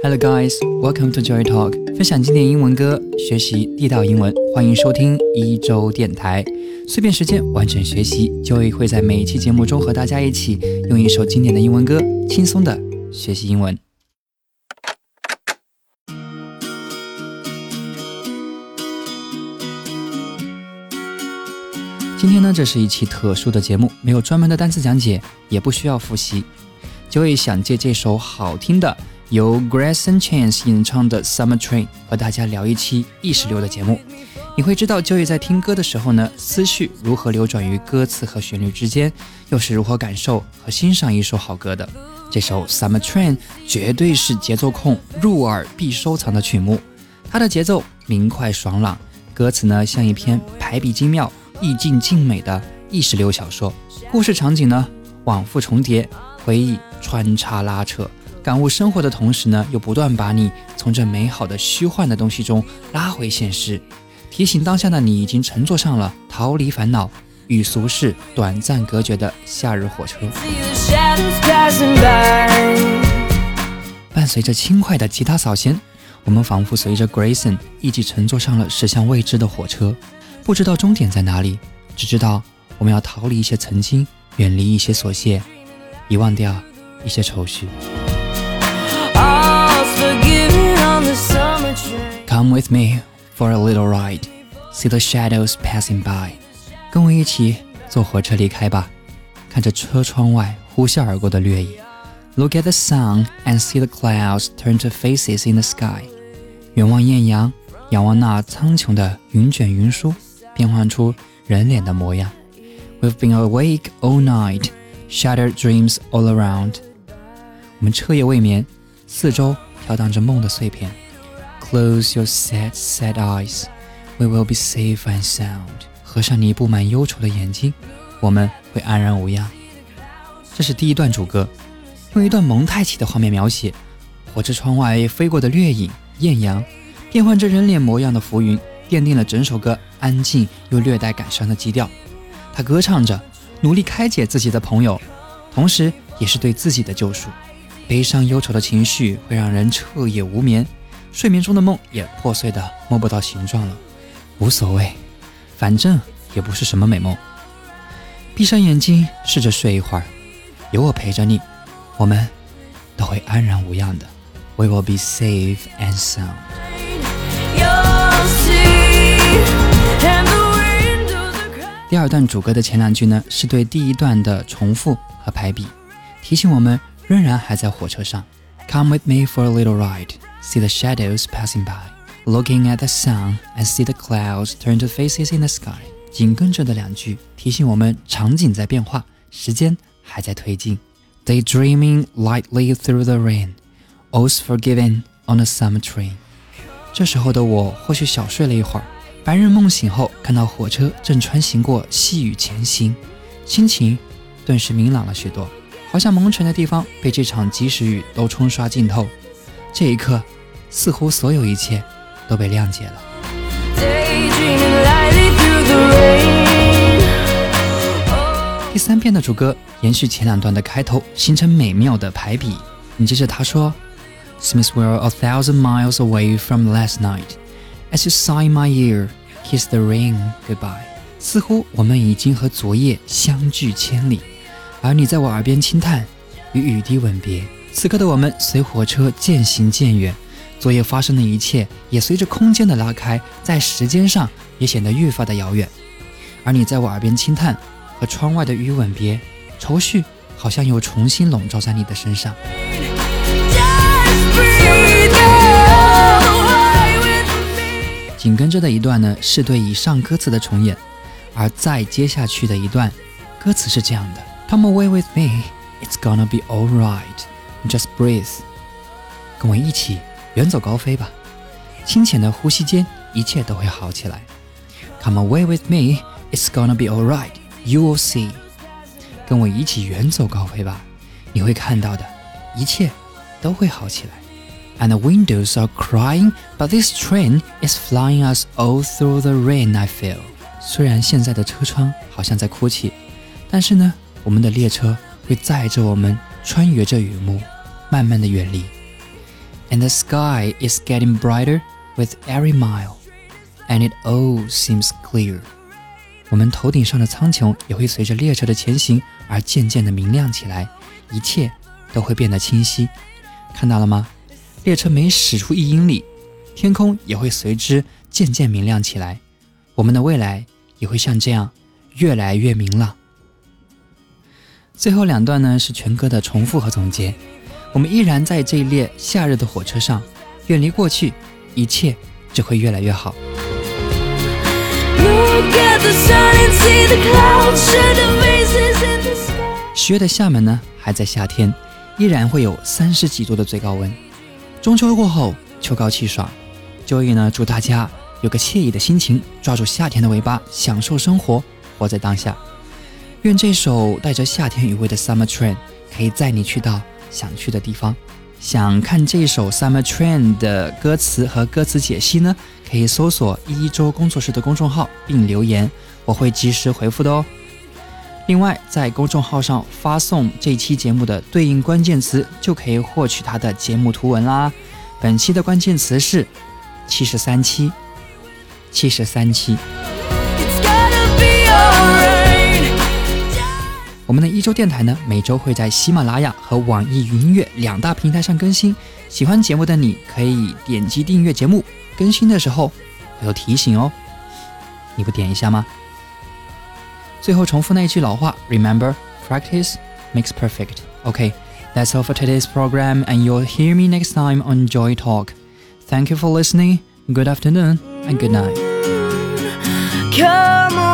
Hello guys, welcome to Joy Talk，分享经典英文歌，学习地道英文，欢迎收听一周电台。碎片时间完整学习，Joy 会在每一期节目中和大家一起用一首经典的英文歌，轻松的学习英文。今天呢，这是一期特殊的节目，没有专门的单词讲解，也不需要复习。Joy 想借这首好听的。由 Grayson Chance 演唱的《Summer Train》和大家聊一期意识流的节目，你会知道 Joey 在听歌的时候呢，思绪如何流转于歌词和旋律之间，又是如何感受和欣赏一首好歌的。这首《Summer Train》绝对是节奏控入耳必收藏的曲目，它的节奏明快爽朗，歌词呢像一篇排比精妙、意境静美的意识流小说，故事场景呢往复重叠，回忆穿插拉扯。感悟生活的同时呢，又不断把你从这美好的虚幻的东西中拉回现实，提醒当下的你已经乘坐上了逃离烦恼与俗世短暂隔绝的夏日火车。伴随着轻快的吉他扫弦，我们仿佛随着 Grayson 一起乘坐上了驶向未知的火车，不知道终点在哪里，只知道我们要逃离一些曾经，远离一些琐屑，遗忘掉一些愁绪。Come with me for a little ride, see the shadows passing by。跟我一起坐火车离开吧，看着车窗外呼啸而过的掠影。Look at the sun and see the clouds turn to faces in the sky。远望艳阳，仰望那苍穹的云卷云舒，变换出人脸的模样。We've been awake all night, shattered dreams all around。我们彻夜未眠，四周 飘荡着梦的碎片。Close your sad, sad eyes. We will be safe and sound. 合上你布满忧愁的眼睛，我们会安然无恙。这是第一段主歌，用一段蒙太奇的画面描写火车窗外飞过的掠影、艳阳，变换着人脸模样的浮云，奠定了整首歌安静又略带感伤的基调。他歌唱着，努力开解自己的朋友，同时也是对自己的救赎。悲伤忧愁的情绪会让人彻夜无眠。睡眠中的梦也破碎的摸不到形状了，无所谓，反正也不是什么美梦。闭上眼睛，试着睡一会儿，有我陪着你，我们都会安然无恙的。We will be safe and sound。第二段主歌的前两句呢，是对第一段的重复和排比，提醒我们仍然还在火车上。Come with me for a little ride. see the shadows passing by, looking at the sun and see the clouds turn to faces in the sky。紧跟着的两句提醒我们，场景在变化，时间还在推进。Daydreaming lightly through the rain, all's forgiven on a summer train。这时候的我或许小睡了一会儿，白日梦醒后看到火车正穿行过细雨前行，心情顿时明朗了许多， 好像蒙尘的地方被这场及时雨都冲刷浸透。这一刻，似乎所有一切都被谅解了。第三篇的主歌延续前两段的开头，形成美妙的排比。紧接着他说：“Smith, were a thousand miles away from last night, as you sigh my ear, kiss the rain goodbye。”似乎我们已经和昨夜相距千里，而你在我耳边轻叹，与雨滴吻别。此刻的我们随火车渐行渐远，昨夜发生的一切也随着空间的拉开，在时间上也显得愈发的遥远。而你在我耳边轻叹，和窗外的雨吻别，愁绪好像又重新笼罩在你的身上。紧跟着的一段呢，是对以上歌词的重演，而再接下去的一段，歌词是这样的 ：Come away with me, it's gonna be alright。Just breathe，跟我一起远走高飞吧。清浅的呼吸间，一切都会好起来。Come away with me, it's gonna be alright. You will see。跟我一起远走高飞吧，你会看到的，一切都会好起来。And the windows are crying, but this train is flying us all through the rain. I feel。虽然现在的车窗好像在哭泣，但是呢， 我们的列车会载着我们。穿越这雨幕，慢慢的远离。And the sky is getting brighter with every mile, and it all seems clear. 我们头顶上的苍穹也会随着列车的前行而渐渐的明亮起来，一切都会变得清晰。看到了吗？列车每驶出一英里，天空也会随之渐渐明亮起来。我们的未来也会像这样越来越明朗。最后两段呢是全歌的重复和总结。我们依然在这一列夏日的火车上，远离过去，一切只会越来越好。十月的厦门呢，还在夏天，依然会有三十几度的最高温。中秋过后，秋高气爽，周易呢，祝大家有个惬意的心情，抓住夏天的尾巴，享受生活，活在当下。愿这首带着夏天余味的《Summer Train》可以载你去到。想去的地方，想看这首《Summer Train》的歌词和歌词解析呢？可以搜索一周工作室的公众号并留言，我会及时回复的哦。另外，在公众号上发送这期节目的对应关键词，就可以获取它的节目图文啦。本期的关键词是七十三期，七十三期。我们的一周电台呢，每周会在喜马拉雅和网易云音乐两大平台上更新。喜欢节目的你可以点击订阅节目，更新的时候会有提醒哦。你不点一下吗？最后重复那一句老话：Remember, practice makes perfect. Okay, that's all for today's program, and you'll hear me next time on Joy Talk. Thank you for listening. Good afternoon and good night. Come on.